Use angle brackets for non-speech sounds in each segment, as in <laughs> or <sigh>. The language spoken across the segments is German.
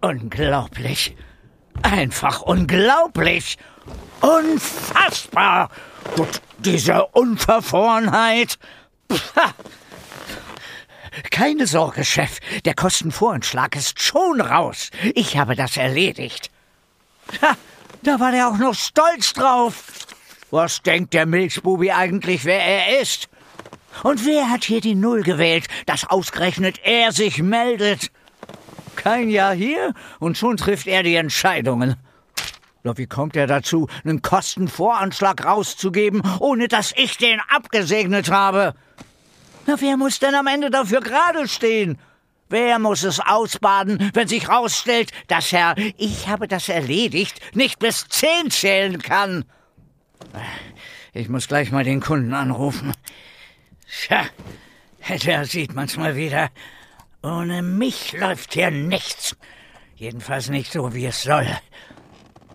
Unglaublich. Einfach unglaublich. Unfassbar. Und diese Unverfrorenheit. Keine Sorge, Chef. Der Kostenvoranschlag ist schon raus. Ich habe das erledigt. Ha, da war der auch noch stolz drauf. Was denkt der Milchbubi eigentlich, wer er ist? Und wer hat hier die Null gewählt, dass ausgerechnet er sich meldet? Kein Jahr hier und schon trifft er die Entscheidungen. Doch wie kommt er dazu, einen Kostenvoranschlag rauszugeben, ohne dass ich den abgesegnet habe? Na, wer muss denn am Ende dafür gerade stehen? Wer muss es ausbaden, wenn sich rausstellt, dass Herr Ich habe das erledigt nicht bis zehn zählen kann? Ich muss gleich mal den Kunden anrufen. Tja, der sieht man's mal wieder. Ohne mich läuft hier nichts. Jedenfalls nicht so, wie es soll.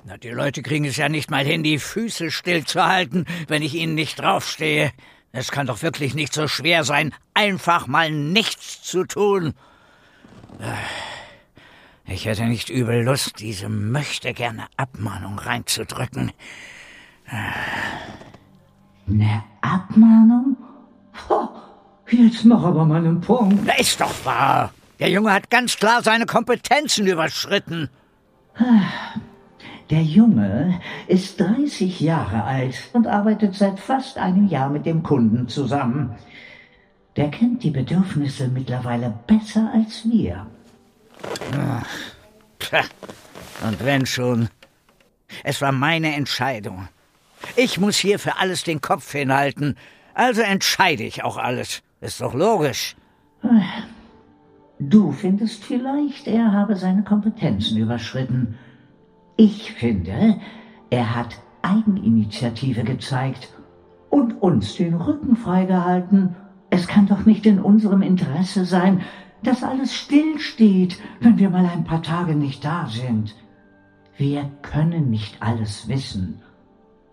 Na, die Leute kriegen es ja nicht mal hin, die Füße stillzuhalten, wenn ich ihnen nicht draufstehe. Es kann doch wirklich nicht so schwer sein, einfach mal nichts zu tun. Ich hätte nicht übel Lust, diese möchte gerne Abmahnung reinzudrücken. Eine Abmahnung? Jetzt mach aber mal einen Punkt. Na, ist doch wahr. Der Junge hat ganz klar seine Kompetenzen überschritten. <sighs> Der Junge ist 30 Jahre alt und arbeitet seit fast einem Jahr mit dem Kunden zusammen. Der kennt die Bedürfnisse mittlerweile besser als wir. Ach, tja, und wenn schon. Es war meine Entscheidung. Ich muss hier für alles den Kopf hinhalten, also entscheide ich auch alles. Ist doch logisch. Du findest vielleicht, er habe seine Kompetenzen überschritten. Ich finde, er hat Eigeninitiative gezeigt und uns den Rücken freigehalten. Es kann doch nicht in unserem Interesse sein, dass alles stillsteht, wenn wir mal ein paar Tage nicht da sind. Wir können nicht alles wissen.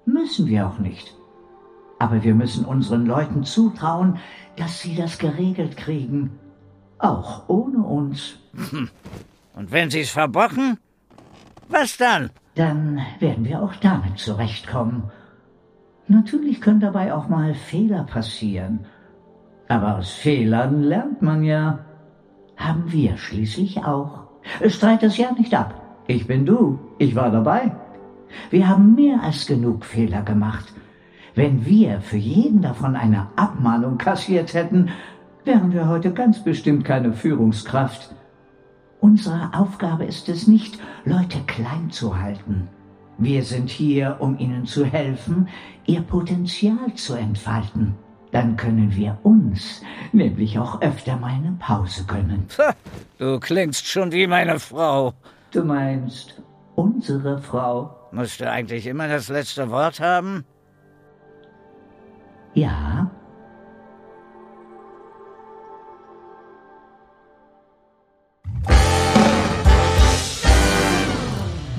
Müssen wir auch nicht. Aber wir müssen unseren Leuten zutrauen, dass sie das geregelt kriegen. Auch ohne uns. Und wenn sie es verbrochen? Was dann? Dann werden wir auch damit zurechtkommen. Natürlich können dabei auch mal Fehler passieren. Aber aus Fehlern lernt man ja. Haben wir schließlich auch. Streit das ja nicht ab. Ich bin du. Ich war dabei. Wir haben mehr als genug Fehler gemacht. Wenn wir für jeden davon eine Abmahnung kassiert hätten, wären wir heute ganz bestimmt keine Führungskraft. Unsere Aufgabe ist es nicht, Leute klein zu halten. Wir sind hier, um ihnen zu helfen, ihr Potenzial zu entfalten. Dann können wir uns nämlich auch öfter mal eine Pause gönnen. Du klingst schon wie meine Frau. Du meinst unsere Frau? Musst du eigentlich immer das letzte Wort haben? Ja.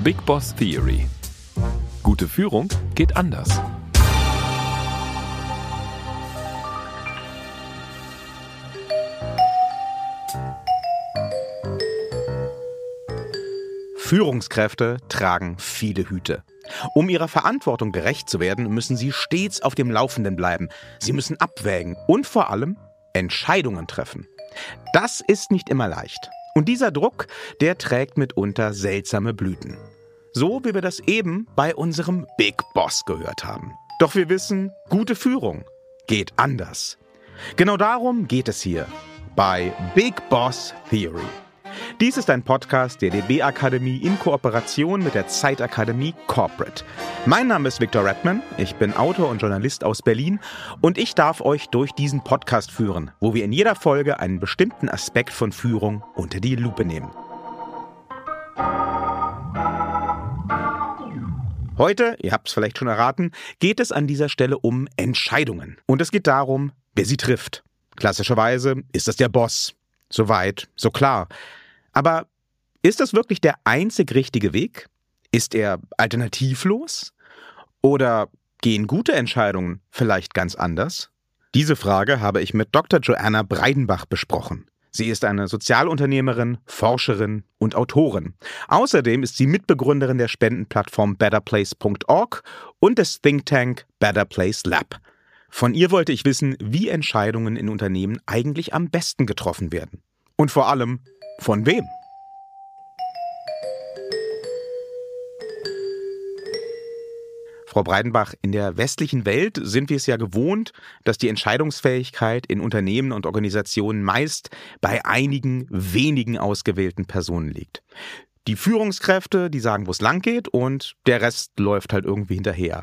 Big Boss Theory. Gute Führung geht anders. Führungskräfte tragen viele Hüte. Um ihrer Verantwortung gerecht zu werden, müssen sie stets auf dem Laufenden bleiben. Sie müssen abwägen und vor allem Entscheidungen treffen. Das ist nicht immer leicht. Und dieser Druck, der trägt mitunter seltsame Blüten. So wie wir das eben bei unserem Big Boss gehört haben. Doch wir wissen, gute Führung geht anders. Genau darum geht es hier bei Big Boss Theory. Dies ist ein Podcast der DB Akademie in Kooperation mit der Zeitakademie Corporate. Mein Name ist Viktor Redman, ich bin Autor und Journalist aus Berlin und ich darf euch durch diesen Podcast führen, wo wir in jeder Folge einen bestimmten Aspekt von Führung unter die Lupe nehmen. Heute, ihr habt es vielleicht schon erraten, geht es an dieser Stelle um Entscheidungen. Und es geht darum, wer sie trifft. Klassischerweise ist es der Boss. Soweit, so klar. Aber ist das wirklich der einzig richtige Weg? Ist er alternativlos? Oder gehen gute Entscheidungen vielleicht ganz anders? Diese Frage habe ich mit Dr. Joanna Breidenbach besprochen. Sie ist eine Sozialunternehmerin, Forscherin und Autorin. Außerdem ist sie Mitbegründerin der Spendenplattform betterplace.org und des Think Tank Better Lab. Von ihr wollte ich wissen, wie Entscheidungen in Unternehmen eigentlich am besten getroffen werden. Und vor allem, von wem? Frau Breidenbach, in der westlichen Welt sind wir es ja gewohnt, dass die Entscheidungsfähigkeit in Unternehmen und Organisationen meist bei einigen wenigen ausgewählten Personen liegt. Die Führungskräfte, die sagen, wo es lang geht und der Rest läuft halt irgendwie hinterher.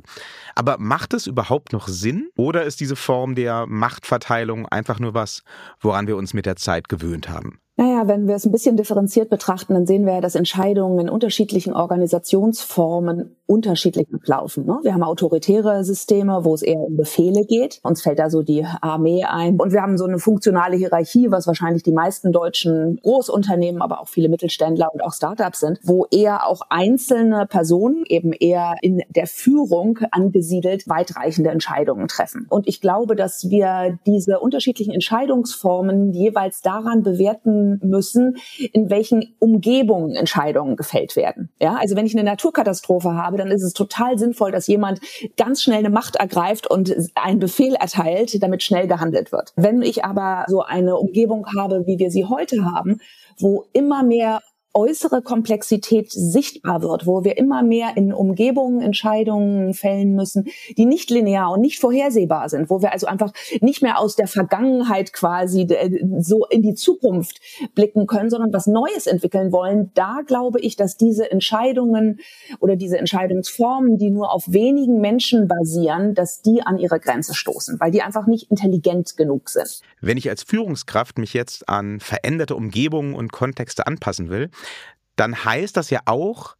Aber macht es überhaupt noch Sinn oder ist diese Form der Machtverteilung einfach nur was, woran wir uns mit der Zeit gewöhnt haben? Naja, wenn wir es ein bisschen differenziert betrachten, dann sehen wir ja, dass Entscheidungen in unterschiedlichen Organisationsformen unterschiedlich ablaufen. Ne? Wir haben autoritäre Systeme, wo es eher um Befehle geht. Uns fällt da so die Armee ein. Und wir haben so eine funktionale Hierarchie, was wahrscheinlich die meisten deutschen Großunternehmen, aber auch viele Mittelständler und auch Startups sind, wo eher auch einzelne Personen eben eher in der Führung angesiedelt weitreichende Entscheidungen treffen. Und ich glaube, dass wir diese unterschiedlichen Entscheidungsformen jeweils daran bewerten, müssen, in welchen Umgebungen Entscheidungen gefällt werden. Ja, also wenn ich eine Naturkatastrophe habe, dann ist es total sinnvoll, dass jemand ganz schnell eine Macht ergreift und einen Befehl erteilt, damit schnell gehandelt wird. Wenn ich aber so eine Umgebung habe, wie wir sie heute haben, wo immer mehr äußere Komplexität sichtbar wird, wo wir immer mehr in Umgebungen Entscheidungen fällen müssen, die nicht linear und nicht vorhersehbar sind, wo wir also einfach nicht mehr aus der Vergangenheit quasi äh, so in die Zukunft blicken können, sondern was Neues entwickeln wollen, da glaube ich, dass diese Entscheidungen oder diese Entscheidungsformen, die nur auf wenigen Menschen basieren, dass die an ihre Grenze stoßen, weil die einfach nicht intelligent genug sind. Wenn ich als Führungskraft mich jetzt an veränderte Umgebungen und Kontexte anpassen will, dann heißt das ja auch,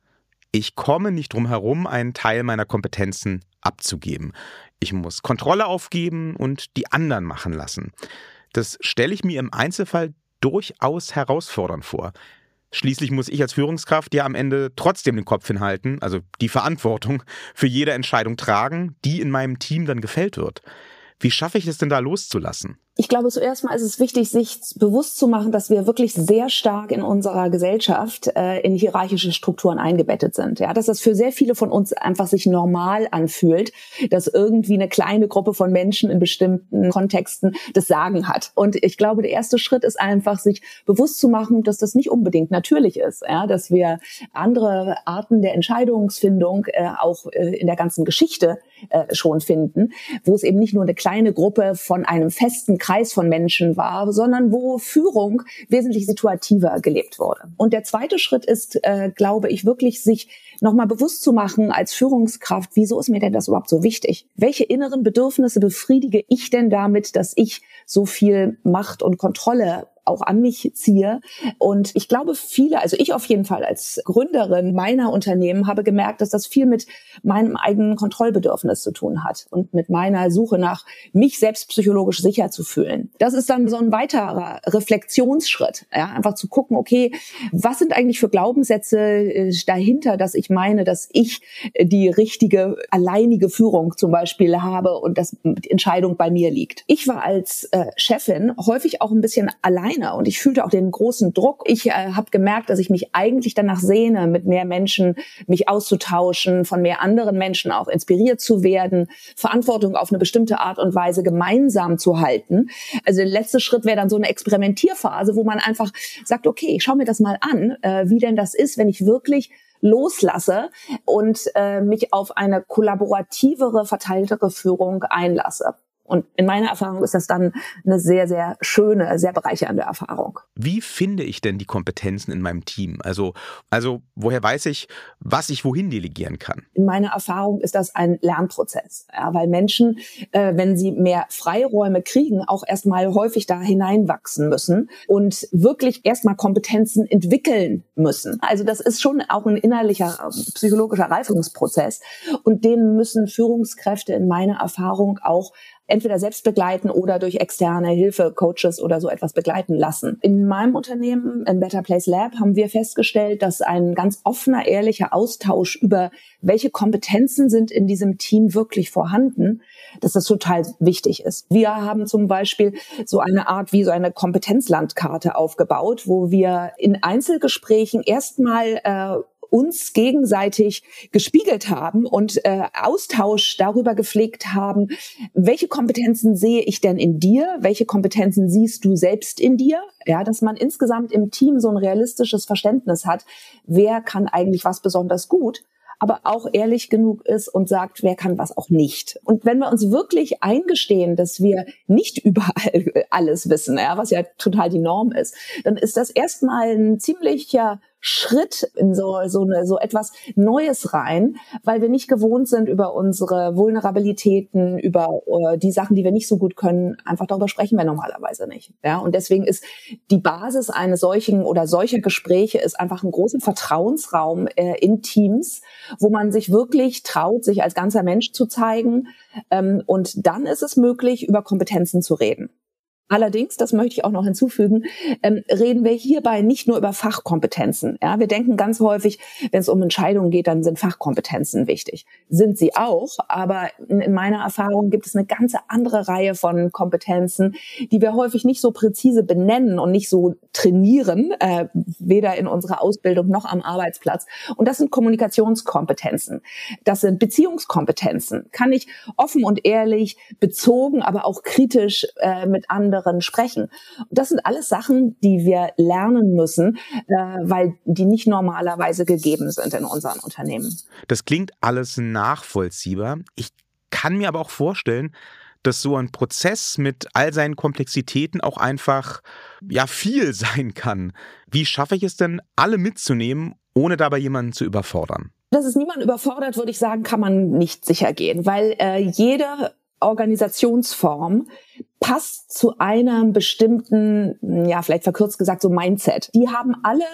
ich komme nicht drum herum, einen Teil meiner Kompetenzen abzugeben. Ich muss Kontrolle aufgeben und die anderen machen lassen. Das stelle ich mir im Einzelfall durchaus herausfordernd vor. Schließlich muss ich als Führungskraft ja am Ende trotzdem den Kopf hinhalten, also die Verantwortung für jede Entscheidung tragen, die in meinem Team dann gefällt wird. Wie schaffe ich es denn da loszulassen? Ich glaube, zuerst mal ist es wichtig, sich bewusst zu machen, dass wir wirklich sehr stark in unserer Gesellschaft äh, in hierarchische Strukturen eingebettet sind. Ja, dass das für sehr viele von uns einfach sich normal anfühlt, dass irgendwie eine kleine Gruppe von Menschen in bestimmten Kontexten das Sagen hat. Und ich glaube, der erste Schritt ist einfach, sich bewusst zu machen, dass das nicht unbedingt natürlich ist. Ja, dass wir andere Arten der Entscheidungsfindung äh, auch äh, in der ganzen Geschichte äh, schon finden, wo es eben nicht nur eine kleine Gruppe von einem festen Kreis von Menschen war, sondern wo Führung wesentlich situativer gelebt wurde. Und der zweite Schritt ist, äh, glaube ich, wirklich sich nochmal bewusst zu machen als Führungskraft, wieso ist mir denn das überhaupt so wichtig? Welche inneren Bedürfnisse befriedige ich denn damit, dass ich so viel Macht und Kontrolle auch an mich ziehe. Und ich glaube, viele, also ich auf jeden Fall als Gründerin meiner Unternehmen habe gemerkt, dass das viel mit meinem eigenen Kontrollbedürfnis zu tun hat und mit meiner Suche nach mich selbst psychologisch sicher zu fühlen. Das ist dann so ein weiterer Reflexionsschritt, ja, einfach zu gucken, okay, was sind eigentlich für Glaubenssätze äh, dahinter, dass ich meine, dass ich die richtige alleinige Führung zum Beispiel habe und dass die Entscheidung bei mir liegt. Ich war als äh, Chefin häufig auch ein bisschen allein alleine und ich fühlte auch den großen Druck. Ich äh, habe gemerkt, dass ich mich eigentlich danach sehne, mit mehr Menschen mich auszutauschen, von mehr anderen Menschen auch inspiriert zu werden, Verantwortung auf eine bestimmte Art und Weise gemeinsam zu halten. Also der letzte Schritt wäre dann so eine Experimentierphase, wo man einfach sagt, okay, ich schaue mir das mal an, äh, wie denn das ist, wenn ich wirklich loslasse und äh, mich auf eine kollaborativere, verteiltere Führung einlasse. Und in meiner Erfahrung ist das dann eine sehr, sehr schöne, sehr bereichernde Erfahrung. Wie finde ich denn die Kompetenzen in meinem Team? Also, also woher weiß ich, was ich wohin delegieren kann? In meiner Erfahrung ist das ein Lernprozess, ja, weil Menschen, äh, wenn sie mehr Freiräume kriegen, auch erstmal häufig da hineinwachsen müssen und wirklich erstmal Kompetenzen entwickeln müssen. Also das ist schon auch ein innerlicher äh, psychologischer Reifungsprozess und den müssen Führungskräfte in meiner Erfahrung auch entweder selbst begleiten oder durch externe Hilfe, Coaches oder so etwas begleiten lassen. In meinem Unternehmen, im Better Place Lab, haben wir festgestellt, dass ein ganz offener, ehrlicher Austausch über welche Kompetenzen sind in diesem Team wirklich vorhanden, dass das total wichtig ist. Wir haben zum Beispiel so eine Art wie so eine Kompetenzlandkarte aufgebaut, wo wir in Einzelgesprächen erstmal äh, uns gegenseitig gespiegelt haben und äh, Austausch darüber gepflegt haben, welche Kompetenzen sehe ich denn in dir, welche Kompetenzen siehst du selbst in dir, ja, dass man insgesamt im Team so ein realistisches Verständnis hat, wer kann eigentlich was besonders gut aber auch ehrlich genug ist und sagt, wer kann was auch nicht. Und wenn wir uns wirklich eingestehen, dass wir nicht <laughs> überall alles wissen, ja, was ja total die Norm ist, dann ist das erstmal ein ziemlicher Schritt in so, so, eine, so etwas Neues rein, weil wir nicht gewohnt sind, über unsere Vulnerabilitäten, über uh, die Sachen, die wir nicht so gut können, einfach darüber sprechen wir normalerweise nicht. Ja, und deswegen ist die Basis eines solchen oder solcher Gespräche ist einfach ein großer Vertrauensraum äh, in Teams, wo man sich wirklich traut, sich als ganzer Mensch zu zeigen. Ähm, und dann ist es möglich, über Kompetenzen zu reden. Allerdings, das möchte ich auch noch hinzufügen, ähm, reden wir hierbei nicht nur über Fachkompetenzen. Ja, wir denken ganz häufig, wenn es um Entscheidungen geht, dann sind Fachkompetenzen wichtig. Sind sie auch, aber in meiner Erfahrung gibt es eine ganze andere Reihe von Kompetenzen, die wir häufig nicht so präzise benennen und nicht so trainieren, äh, weder in unserer Ausbildung noch am Arbeitsplatz. Und das sind Kommunikationskompetenzen. Das sind Beziehungskompetenzen. Kann ich offen und ehrlich, bezogen, aber auch kritisch äh, mit anderen anderen sprechen. das sind alles Sachen, die wir lernen müssen, äh, weil die nicht normalerweise gegeben sind in unseren Unternehmen. Das klingt alles nachvollziehbar. Ich kann mir aber auch vorstellen, dass so ein Prozess mit all seinen Komplexitäten auch einfach ja viel <laughs> sein kann. Wie schaffe ich es denn, alle mitzunehmen, ohne dabei jemanden zu überfordern? Dass es niemand überfordert, würde ich sagen, kann man nicht sicher gehen, weil äh, jede Organisationsform passt zu einem bestimmten, ja, vielleicht verkürzt gesagt, so Mindset. Die haben alle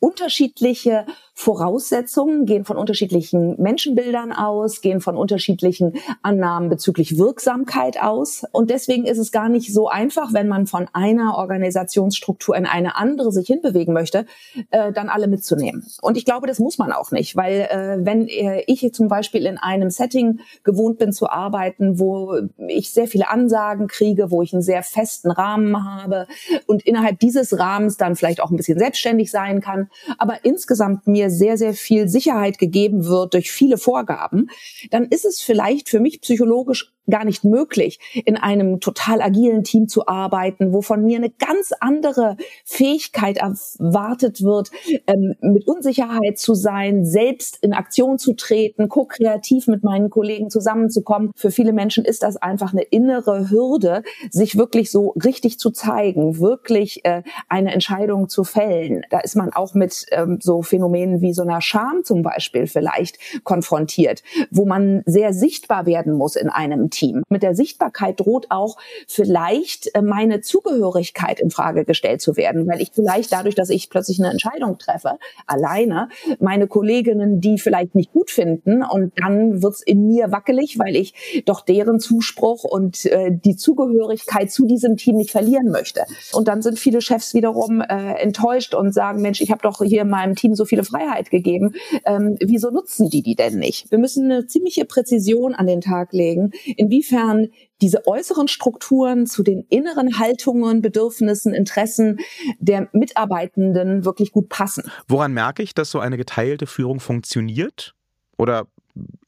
unterschiedliche Voraussetzungen, gehen von unterschiedlichen Menschenbildern aus, gehen von unterschiedlichen Annahmen bezüglich Wirksamkeit aus. Und deswegen ist es gar nicht so einfach, wenn man von einer Organisationsstruktur in eine andere sich hinbewegen möchte, äh, dann alle mitzunehmen. Und ich glaube, das muss man auch nicht, weil äh, wenn äh, ich zum Beispiel in einem Setting gewohnt bin zu arbeiten, wo ich sehr viele Ansagen kriege, wo ich einen sehr festen Rahmen habe und innerhalb dieses Rahmens dann vielleicht auch ein bisschen selbstständig sein kann, aber insgesamt mir mir sehr, sehr viel Sicherheit gegeben wird durch viele Vorgaben, dann ist es vielleicht für mich psychologisch gar nicht möglich, in einem total agilen Team zu arbeiten, wo von mir eine ganz andere Fähigkeit erwartet wird, ähm, mit Unsicherheit zu sein, selbst in Aktion zu treten, ko-kreativ mit meinen Kollegen zusammenzukommen. Für viele Menschen ist das einfach eine innere Hürde, sich wirklich so richtig zu zeigen, wirklich äh, eine Entscheidung zu fällen. Da ist man auch mit ähm, so Phänomenen wie so einer Scham zum Beispiel vielleicht konfrontiert, wo man sehr sichtbar werden muss in einem Team. Mit der Sichtbarkeit droht auch vielleicht äh, meine Zugehörigkeit in Frage gestellt zu werden, weil ich vielleicht dadurch, dass ich plötzlich eine Entscheidung treffe, alleine, meine Kolleginnen, die vielleicht nicht gut finden und dann wird's in mir wackelig, weil ich doch deren Zuspruch und äh, die Zugehörigkeit zu diesem Team nicht verlieren möchte. Und dann sind viele Chefs wiederum äh, enttäuscht und sagen, Mensch, ich habe doch hier in meinem Team so viele Freiheit gegeben, ähm, wieso nutzen die die denn nicht? Wir müssen eine ziemliche Präzision an den Tag legen, inwiefern diese äußeren Strukturen zu den inneren Haltungen, Bedürfnissen, Interessen der Mitarbeitenden wirklich gut passen. Woran merke ich, dass so eine geteilte Führung funktioniert oder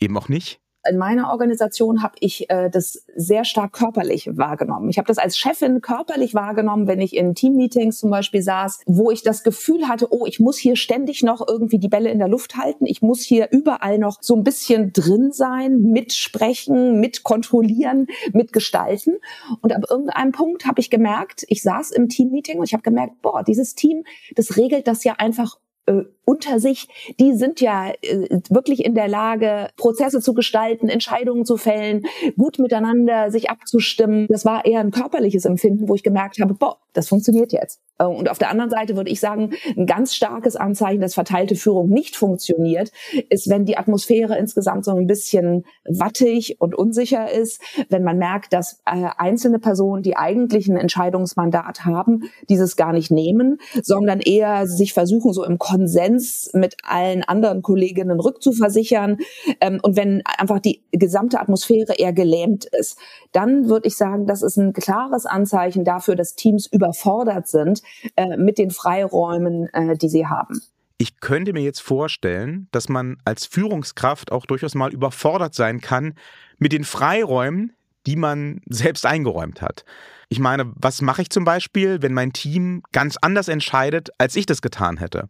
eben auch nicht? In meiner Organisation habe ich äh, das sehr stark körperlich wahrgenommen. Ich habe das als Chefin körperlich wahrgenommen, wenn ich in Teammeetings zum Beispiel saß, wo ich das Gefühl hatte, oh, ich muss hier ständig noch irgendwie die Bälle in der Luft halten. Ich muss hier überall noch so ein bisschen drin sein, mitsprechen, mitkontrollieren, mitgestalten. Und ab irgendeinem Punkt habe ich gemerkt, ich saß im Teammeeting und ich habe gemerkt, boah, dieses Team, das regelt das ja einfach äh, unter sich, die sind ja äh, wirklich in der Lage, Prozesse zu gestalten, Entscheidungen zu fällen, gut miteinander sich abzustimmen. Das war eher ein körperliches Empfinden, wo ich gemerkt habe, boah, das funktioniert jetzt. Äh, und auf der anderen Seite würde ich sagen, ein ganz starkes Anzeichen, dass verteilte Führung nicht funktioniert, ist, wenn die Atmosphäre insgesamt so ein bisschen wattig und unsicher ist, wenn man merkt, dass äh, einzelne Personen, die eigentlich ein Entscheidungsmandat haben, dieses gar nicht nehmen, sondern eher sich versuchen, so im Konsens mit allen anderen Kolleginnen rückzuversichern. Ähm, und wenn einfach die gesamte Atmosphäre eher gelähmt ist, dann würde ich sagen, das ist ein klares Anzeichen dafür, dass Teams überfordert sind äh, mit den Freiräumen, äh, die sie haben. Ich könnte mir jetzt vorstellen, dass man als Führungskraft auch durchaus mal überfordert sein kann mit den Freiräumen, die man selbst eingeräumt hat. Ich meine, was mache ich zum Beispiel, wenn mein Team ganz anders entscheidet, als ich das getan hätte?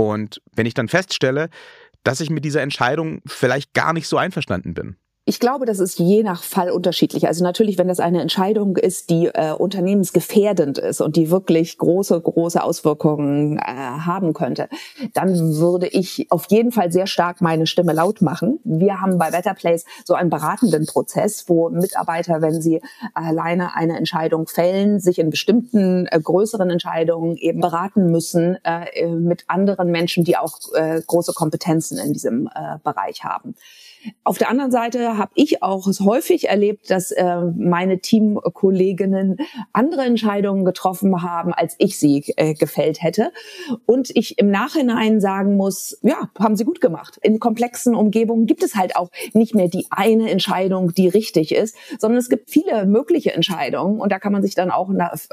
Und wenn ich dann feststelle, dass ich mit dieser Entscheidung vielleicht gar nicht so einverstanden bin. Ich glaube, das ist je nach Fall unterschiedlich. Also natürlich, wenn das eine Entscheidung ist, die äh, unternehmensgefährdend ist und die wirklich große, große Auswirkungen äh, haben könnte, dann würde ich auf jeden Fall sehr stark meine Stimme laut machen. Wir haben bei Better Place so einen beratenden Prozess, wo Mitarbeiter, wenn sie alleine eine Entscheidung fällen, sich in bestimmten äh, größeren Entscheidungen eben beraten müssen äh, mit anderen Menschen, die auch äh, große Kompetenzen in diesem äh, Bereich haben. Auf der anderen Seite habe ich auch häufig erlebt, dass äh, meine Teamkolleginnen andere Entscheidungen getroffen haben, als ich sie äh, gefällt hätte. Und ich im Nachhinein sagen muss, ja, haben sie gut gemacht. In komplexen Umgebungen gibt es halt auch nicht mehr die eine Entscheidung, die richtig ist, sondern es gibt viele mögliche Entscheidungen und da kann man sich dann auch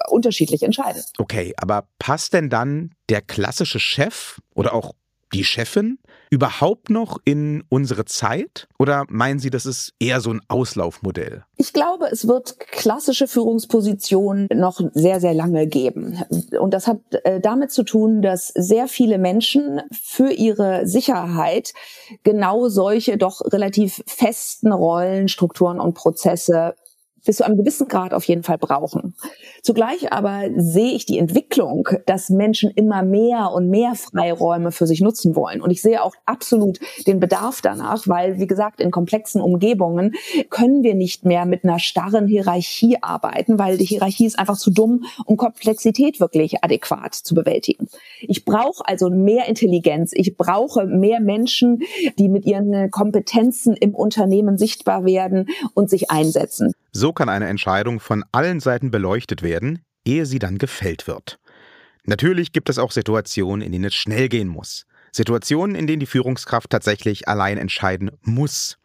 unterschiedlich entscheiden. Okay, aber passt denn dann der klassische Chef oder auch die Chefin überhaupt noch in unsere Zeit? Oder meinen Sie, das ist eher so ein Auslaufmodell? Ich glaube, es wird klassische Führungspositionen noch sehr, sehr lange geben. Und das hat äh, damit zu tun, dass sehr viele Menschen für ihre Sicherheit genau solche doch relativ festen Rollen, Strukturen und Prozesse bis zu einem gewissen Grad auf jeden Fall brauchen. Zugleich aber sehe ich die Entwicklung, dass Menschen immer mehr und mehr Freiräume für sich nutzen wollen. Und ich sehe auch absolut den Bedarf danach, weil, wie gesagt, in komplexen Umgebungen können wir nicht mehr mit einer starren Hierarchie arbeiten, weil die Hierarchie ist einfach zu dumm, um Komplexität wirklich adäquat zu bewältigen. Ich brauche also mehr Intelligenz. Ich brauche mehr Menschen, die mit ihren Kompetenzen im Unternehmen sichtbar werden und sich einsetzen. So kann eine Entscheidung von allen Seiten beleuchtet werden, ehe sie dann gefällt wird. Natürlich gibt es auch Situationen, in denen es schnell gehen muss. Situationen, in denen die Führungskraft tatsächlich allein entscheiden muss.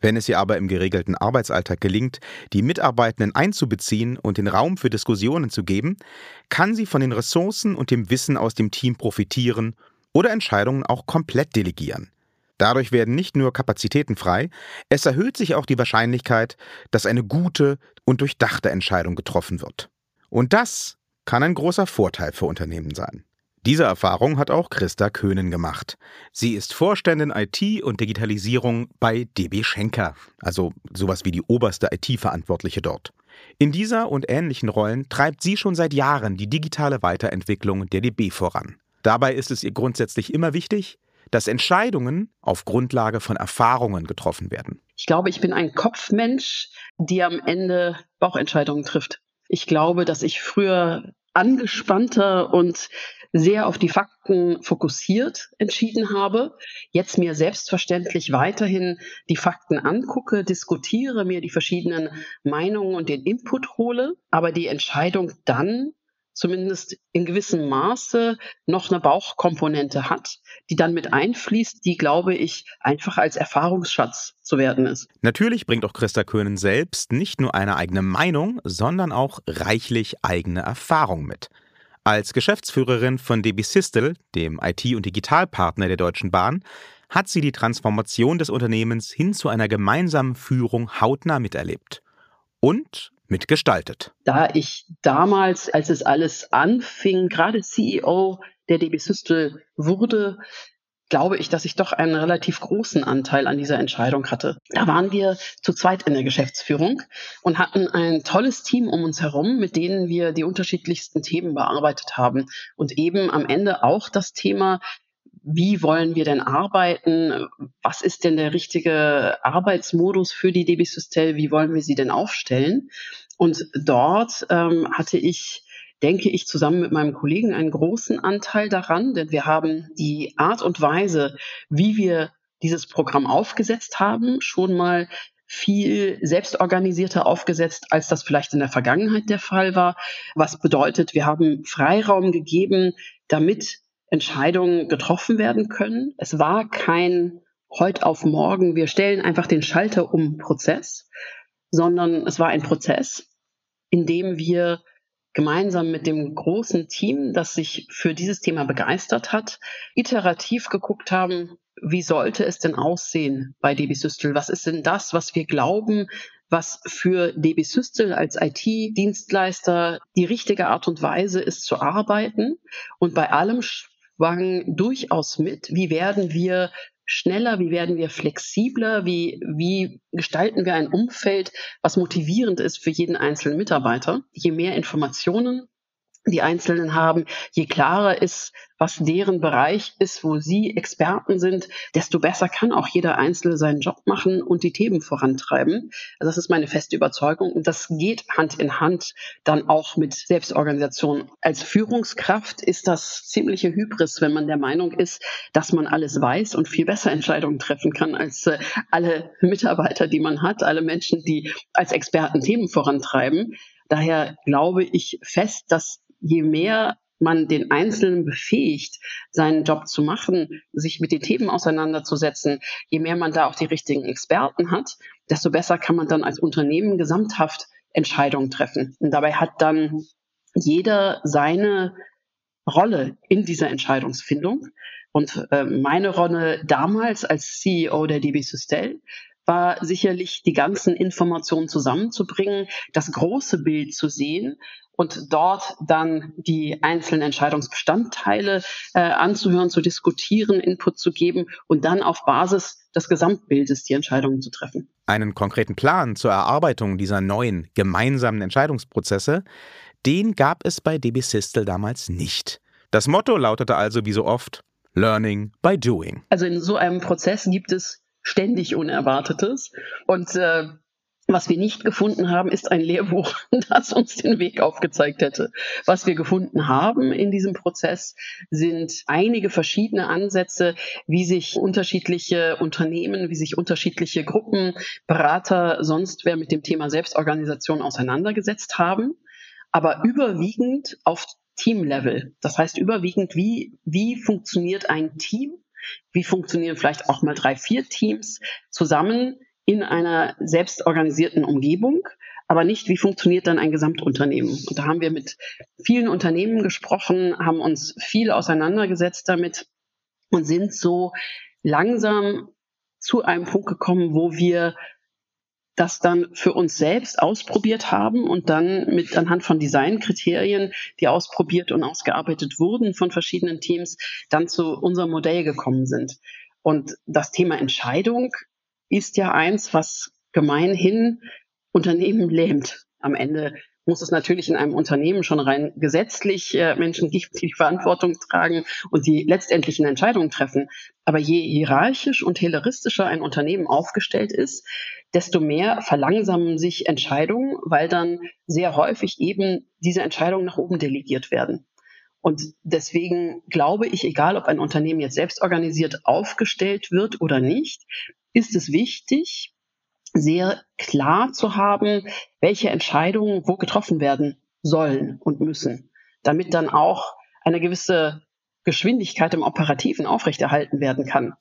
Wenn es ihr aber im geregelten Arbeitsalltag gelingt, die Mitarbeitenden einzubeziehen und den Raum für Diskussionen zu geben, kann sie von den Ressourcen und dem Wissen aus dem Team profitieren oder Entscheidungen auch komplett delegieren. Dadurch werden nicht nur Kapazitäten frei, es erhöht sich auch die Wahrscheinlichkeit, dass eine gute und durchdachte Entscheidung getroffen wird. Und das kann ein großer Vorteil für Unternehmen sein. Diese Erfahrung hat auch Christa Köhnen gemacht. Sie ist Vorständin IT und Digitalisierung bei DB Schenker, also sowas wie die oberste IT-Verantwortliche dort. In dieser und ähnlichen Rollen treibt sie schon seit Jahren die digitale Weiterentwicklung der DB voran. Dabei ist es ihr grundsätzlich immer wichtig, dass Entscheidungen auf Grundlage von Erfahrungen getroffen werden. Ich glaube, ich bin ein Kopfmensch, der am Ende Bauchentscheidungen trifft. Ich glaube, dass ich früher angespannter und sehr auf die Fakten fokussiert entschieden habe, jetzt mir selbstverständlich weiterhin die Fakten angucke, diskutiere, mir die verschiedenen Meinungen und den Input hole, aber die Entscheidung dann zumindest in gewissem Maße noch eine Bauchkomponente hat, die dann mit einfließt, die, glaube ich, einfach als Erfahrungsschatz zu werden ist. Natürlich bringt auch Christa Köhnen selbst nicht nur eine eigene Meinung, sondern auch reichlich eigene Erfahrung mit. Als Geschäftsführerin von DB Sistel, dem IT- und Digitalpartner der Deutschen Bahn, hat sie die Transformation des Unternehmens hin zu einer gemeinsamen Führung hautnah miterlebt. Und mitgestaltet. Da ich damals, als es alles anfing, gerade CEO der DB Systel wurde, glaube ich, dass ich doch einen relativ großen Anteil an dieser Entscheidung hatte. Da waren wir zu zweit in der Geschäftsführung und hatten ein tolles Team um uns herum, mit denen wir die unterschiedlichsten Themen bearbeitet haben und eben am Ende auch das Thema wie wollen wir denn arbeiten? Was ist denn der richtige Arbeitsmodus für die DB Systel? Wie wollen wir sie denn aufstellen? Und dort ähm, hatte ich denke ich, zusammen mit meinem Kollegen einen großen Anteil daran, denn wir haben die Art und Weise, wie wir dieses Programm aufgesetzt haben, schon mal viel selbstorganisierter aufgesetzt, als das vielleicht in der Vergangenheit der Fall war. Was bedeutet, wir haben Freiraum gegeben, damit Entscheidungen getroffen werden können. Es war kein heute auf morgen, wir stellen einfach den Schalter um Prozess, sondern es war ein Prozess, in dem wir gemeinsam mit dem großen Team, das sich für dieses Thema begeistert hat, iterativ geguckt haben, wie sollte es denn aussehen bei DB Systel? Was ist denn das, was wir glauben, was für DB Systel als IT-Dienstleister die richtige Art und Weise ist zu arbeiten? Und bei allem schwang durchaus mit, wie werden wir schneller, wie werden wir flexibler, wie, wie gestalten wir ein Umfeld, was motivierend ist für jeden einzelnen Mitarbeiter. Je mehr Informationen die Einzelnen haben, je klarer ist, was deren Bereich ist, wo sie Experten sind, desto besser kann auch jeder Einzelne seinen Job machen und die Themen vorantreiben. Also das ist meine feste Überzeugung und das geht Hand in Hand dann auch mit Selbstorganisation. Als Führungskraft ist das ziemliche Hybris, wenn man der Meinung ist, dass man alles weiß und viel besser Entscheidungen treffen kann als äh, alle Mitarbeiter, die man hat, alle Menschen, die als Experten Themen vorantreiben. Daher glaube ich fest, dass je mehr man den Einzelnen befähigt, seinen Job zu machen, sich mit den Themen auseinanderzusetzen, je mehr man da auch die richtigen Experten hat, desto besser kann man dann als Unternehmen gesamthaft Entscheidungen treffen. Und dabei hat dann jeder seine Rolle in dieser Entscheidungsfindung. Und äh, meine Rolle damals als CEO der DB Sustel war sicherlich die ganzen Informationen zusammenzubringen, das große Bild zu sehen und dort dann die einzelnen Entscheidungsbestandteile äh, anzuhören, zu diskutieren, Input zu geben und dann auf Basis des Gesamtbildes die Entscheidungen zu treffen. Einen konkreten Plan zur Erarbeitung dieser neuen gemeinsamen Entscheidungsprozesse, den gab es bei DB Sistel damals nicht. Das Motto lautete also wie so oft Learning by Doing. Also in so einem Prozess gibt es ständig Unerwartetes und äh, was wir nicht gefunden haben, ist ein Lehrbuch, <laughs> das uns den Weg aufgezeigt hätte. Was wir gefunden haben in diesem Prozess sind einige verschiedene Ansätze, wie sich unterschiedliche Unternehmen, wie sich unterschiedliche Gruppen, Berater, sonst wer mit dem Thema Selbstorganisation auseinandergesetzt haben, aber überwiegend auf Teamlevel. Das heißt überwiegend, wie, wie funktioniert ein Team? Wie funktionieren vielleicht auch mal drei, vier Teams zusammen in einer selbstorganisierten Umgebung, aber nicht, wie funktioniert dann ein Gesamtunternehmen. Und da haben wir mit vielen Unternehmen gesprochen, haben uns viel auseinandergesetzt damit und sind so langsam zu einem Punkt gekommen, wo wir das dann für uns selbst ausprobiert haben und dann mit anhand von Designkriterien, die ausprobiert und ausgearbeitet wurden von verschiedenen Teams, dann zu unserem Modell gekommen sind. Und das Thema Entscheidung ist ja eins, was gemeinhin Unternehmen lähmt. Am Ende muss es natürlich in einem Unternehmen schon rein gesetzlich äh, Menschen gibt, die die Verantwortung tragen und die letztendlichen Entscheidungen treffen. Aber je hierarchisch und hierarchistischer ein Unternehmen aufgestellt ist, desto mehr verlangsamen sich Entscheidungen, weil dann sehr häufig eben diese Entscheidungen nach oben delegiert werden. Und deswegen glaube ich, egal ob ein Unternehmen jetzt selbst organisiert aufgestellt wird oder nicht, ist es wichtig, sehr klar zu haben, welche Entscheidungen wo getroffen werden sollen und müssen, damit dann auch eine gewisse Geschwindigkeit im Operativen aufrechterhalten werden kann.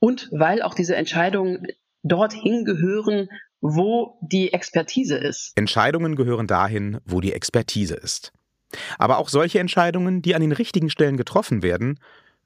Und weil auch diese Entscheidungen dorthin gehören, wo die Expertise ist. Entscheidungen gehören dahin, wo die Expertise ist. Aber auch solche Entscheidungen, die an den richtigen Stellen getroffen werden,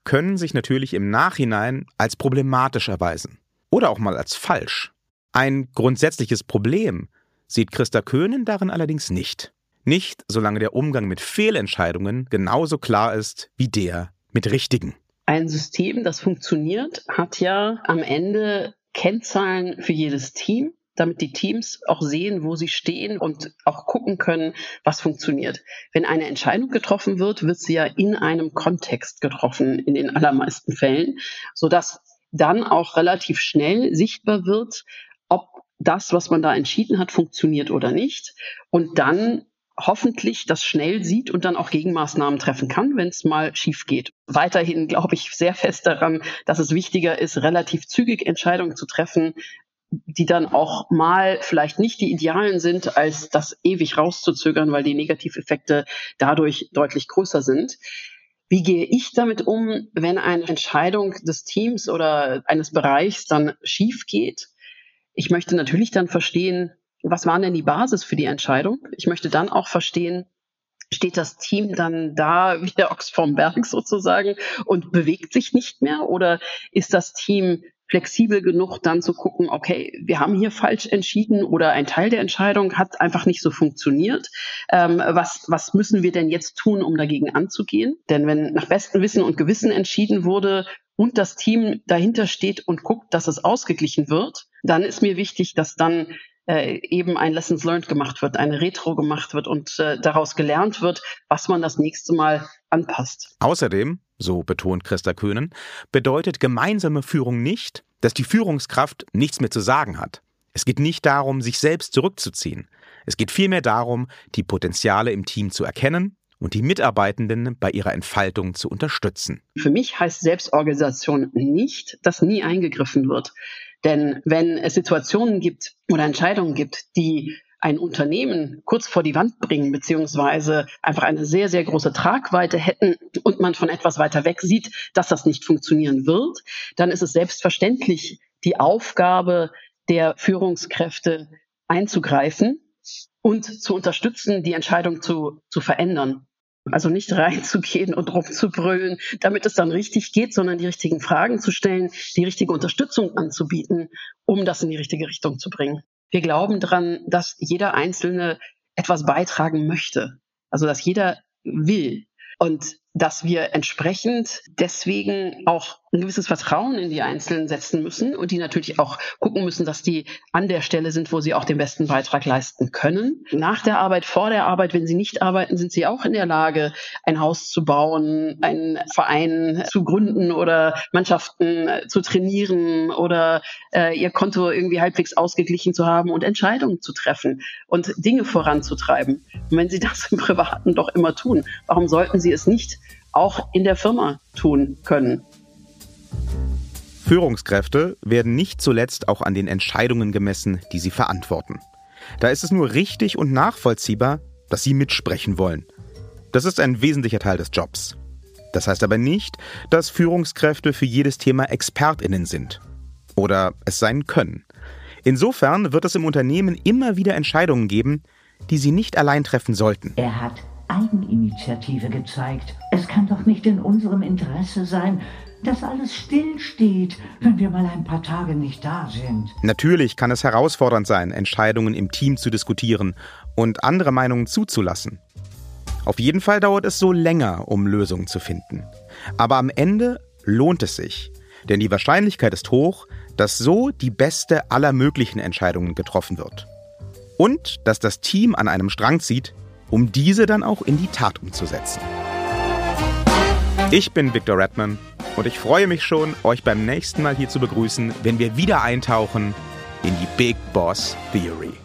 können sich natürlich im Nachhinein als problematisch erweisen oder auch mal als falsch. Ein grundsätzliches Problem sieht Christa Köhnen darin allerdings nicht. Nicht, solange der Umgang mit Fehlentscheidungen genauso klar ist wie der mit richtigen. Ein System, das funktioniert, hat ja am Ende Kennzahlen für jedes Team damit die Teams auch sehen, wo sie stehen und auch gucken können, was funktioniert. Wenn eine Entscheidung getroffen wird, wird sie ja in einem Kontext getroffen, in den allermeisten Fällen, sodass dann auch relativ schnell sichtbar wird, ob das, was man da entschieden hat, funktioniert oder nicht. Und dann hoffentlich das schnell sieht und dann auch Gegenmaßnahmen treffen kann, wenn es mal schief geht. Weiterhin glaube ich sehr fest daran, dass es wichtiger ist, relativ zügig Entscheidungen zu treffen, die dann auch mal vielleicht nicht die idealen sind, als das ewig rauszuzögern, weil die Negativeffekte dadurch deutlich größer sind. Wie gehe ich damit um, wenn eine Entscheidung des Teams oder eines Bereichs dann schief geht? Ich möchte natürlich dann verstehen, was war denn die Basis für die Entscheidung? Ich möchte dann auch verstehen, steht das Team dann da wie der Ochs vom Berg sozusagen und bewegt sich nicht mehr? Oder ist das Team flexibel genug, dann zu gucken, okay, wir haben hier falsch entschieden oder ein Teil der Entscheidung hat einfach nicht so funktioniert. Ähm, was, was müssen wir denn jetzt tun, um dagegen anzugehen? Denn wenn nach bestem Wissen und Gewissen entschieden wurde und das Team dahinter steht und guckt, dass es ausgeglichen wird, dann ist mir wichtig, dass dann äh, eben ein Lessons Learned gemacht wird, eine Retro gemacht wird und äh, daraus gelernt wird, was man das nächste Mal anpasst. Außerdem, so betont Christa Köhnen, bedeutet gemeinsame Führung nicht, dass die Führungskraft nichts mehr zu sagen hat. Es geht nicht darum, sich selbst zurückzuziehen. Es geht vielmehr darum, die Potenziale im Team zu erkennen und die Mitarbeitenden bei ihrer Entfaltung zu unterstützen. Für mich heißt Selbstorganisation nicht, dass nie eingegriffen wird. Denn wenn es Situationen gibt oder Entscheidungen gibt, die ein Unternehmen kurz vor die Wand bringen, beziehungsweise einfach eine sehr, sehr große Tragweite hätten und man von etwas weiter weg sieht, dass das nicht funktionieren wird, dann ist es selbstverständlich die Aufgabe der Führungskräfte einzugreifen und zu unterstützen, die Entscheidung zu, zu verändern. Also nicht reinzugehen und rumzubrüllen, damit es dann richtig geht, sondern die richtigen Fragen zu stellen, die richtige Unterstützung anzubieten, um das in die richtige Richtung zu bringen. Wir glauben daran, dass jeder Einzelne etwas beitragen möchte. Also dass jeder will. Und dass wir entsprechend deswegen auch ein gewisses Vertrauen in die Einzelnen setzen müssen und die natürlich auch gucken müssen, dass die an der Stelle sind, wo sie auch den besten Beitrag leisten können. Nach der Arbeit, vor der Arbeit, wenn sie nicht arbeiten, sind sie auch in der Lage, ein Haus zu bauen, einen Verein zu gründen oder Mannschaften zu trainieren oder äh, ihr Konto irgendwie halbwegs ausgeglichen zu haben und Entscheidungen zu treffen und Dinge voranzutreiben. Und wenn sie das im Privaten doch immer tun, warum sollten sie es nicht auch in der Firma tun können? Führungskräfte werden nicht zuletzt auch an den Entscheidungen gemessen, die sie verantworten. Da ist es nur richtig und nachvollziehbar, dass sie mitsprechen wollen. Das ist ein wesentlicher Teil des Jobs. Das heißt aber nicht, dass Führungskräfte für jedes Thema Expertinnen sind oder es sein können. Insofern wird es im Unternehmen immer wieder Entscheidungen geben, die sie nicht allein treffen sollten. Er hat Eigeninitiative gezeigt. Es kann doch nicht in unserem Interesse sein, dass alles stillsteht, wenn wir mal ein paar Tage nicht da sind. Natürlich kann es herausfordernd sein, Entscheidungen im Team zu diskutieren und andere Meinungen zuzulassen. Auf jeden Fall dauert es so länger, um Lösungen zu finden. Aber am Ende lohnt es sich, denn die Wahrscheinlichkeit ist hoch, dass so die beste aller möglichen Entscheidungen getroffen wird. Und dass das Team an einem Strang zieht, um diese dann auch in die Tat umzusetzen. Ich bin Victor Redman und ich freue mich schon, euch beim nächsten Mal hier zu begrüßen, wenn wir wieder eintauchen in die Big Boss Theory.